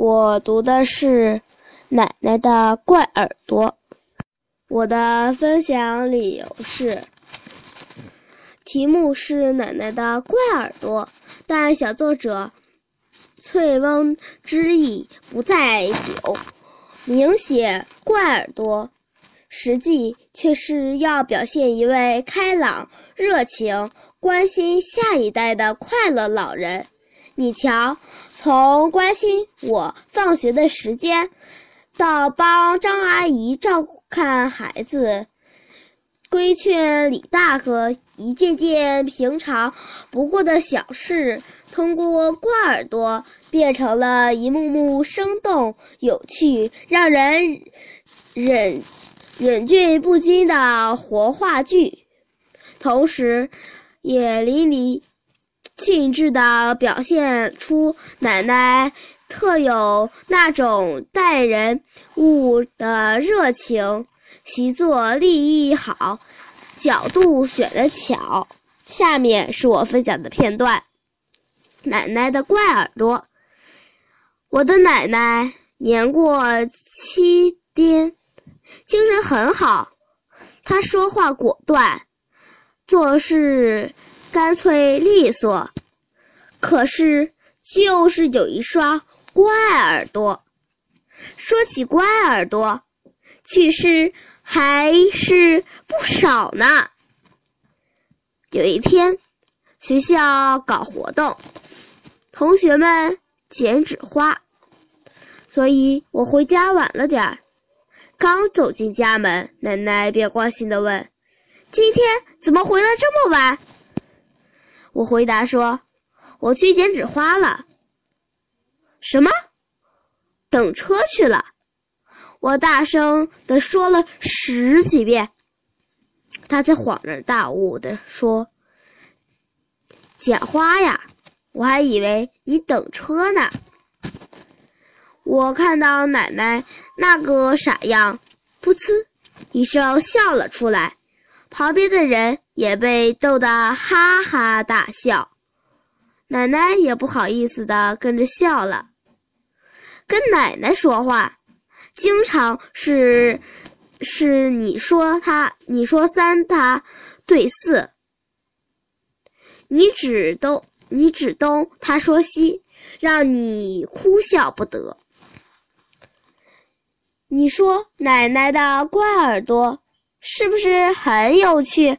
我读的是奶奶的怪耳朵。我的分享理由是，题目是奶奶的怪耳朵，但小作者翠翁之意不在酒，明写怪耳朵，实际却是要表现一位开朗、热情、关心下一代的快乐老人。你瞧。从关心我放学的时间，到帮张阿姨照看孩子，规劝李大哥，一件件平常不过的小事，通过挂耳朵变成了一幕幕生动有趣、让人忍忍俊不禁的活话剧，同时也淋漓。尽致地表现出奶奶特有那种待人物的热情，习作立意好，角度选得巧。下面是我分享的片段：奶奶的怪耳朵。我的奶奶年过七颠，精神很好，她说话果断，做事。干脆利索，可是就是有一双怪耳朵。说起怪耳朵，趣事还是不少呢。有一天，学校搞活动，同学们剪纸花，所以我回家晚了点儿。刚走进家门，奶奶便关心地问：“今天怎么回来这么晚？”我回答说：“我去剪纸花了。”什么？等车去了？我大声的说了十几遍。他才恍然大悟的说：“剪花呀，我还以为你等车呢。”我看到奶奶那个傻样，噗呲一声笑了出来。旁边的人也被逗得哈哈大笑，奶奶也不好意思的跟着笑了。跟奶奶说话，经常是是你说他，你说三，他对四；你指东，你指东，他说西，让你哭笑不得。你说奶奶的乖耳朵。是不是很有趣？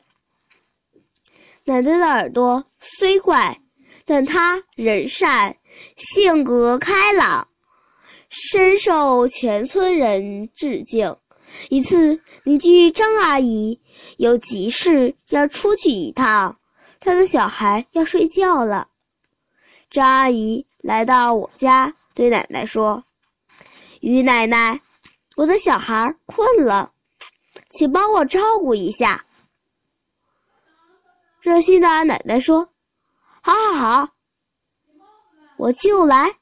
奶奶的耳朵虽怪，但她人善，性格开朗，深受全村人致敬。一次，邻居张阿姨有急事要出去一趟，她的小孩要睡觉了。张阿姨来到我家，对奶奶说：“于奶奶，我的小孩困了。”请帮我照顾一下。热心的奶奶说：“好，好，好，我就来。”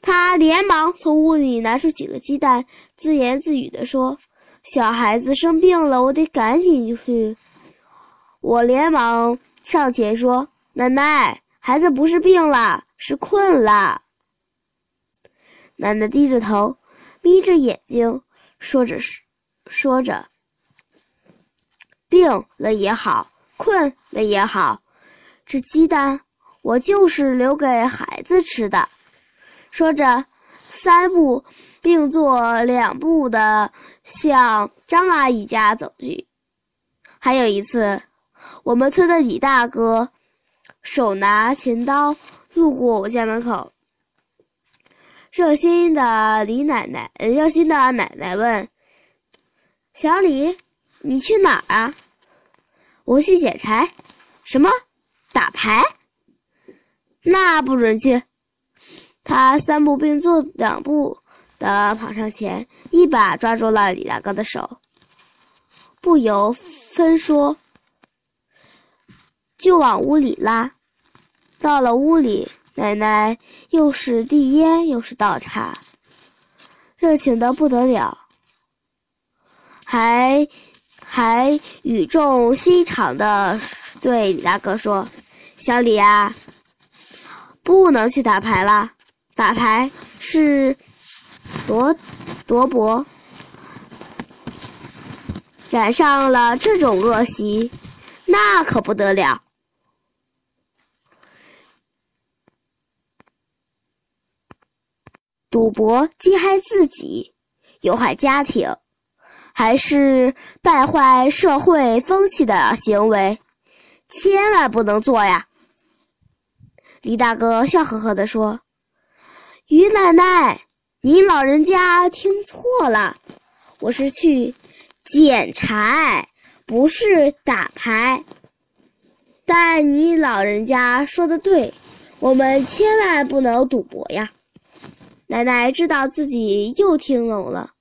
他连忙从屋里拿出几个鸡蛋，自言自语地说：“小孩子生病了，我得赶紧去。”我连忙上前说：“奶奶，孩子不是病了，是困了。”奶奶低着头，眯着眼睛，说着。说着，病了也好，困了也好，这鸡蛋我就是留给孩子吃的。说着，三步并作两步的向张阿姨家走去。还有一次，我们村的李大哥手拿钱刀路过我家门口，热心的李奶奶，热心的奶奶问。小李，你去哪儿啊？我去捡柴。什么？打牌？那不准去！他三步并作两步的跑上前，一把抓住了李大哥的手，不由分说就往屋里拉。到了屋里，奶奶又是递烟又是倒茶，热情的不得了。还还语重心长的对李大哥说：“小李啊，不能去打牌了，打牌是夺夺博，染上了这种恶习，那可不得了。赌博既害自己，又害家庭，还是败坏社会风气的行为，千万不能做呀！李大哥笑呵呵地说：“于奶奶，您老人家听错了，我是去捡柴，不是打牌。但你老人家说的对，我们千万不能赌博呀。”奶奶知道自己又听懂了，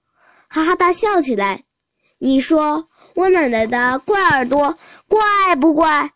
哈哈大笑起来。你说我奶奶的怪耳朵怪不怪？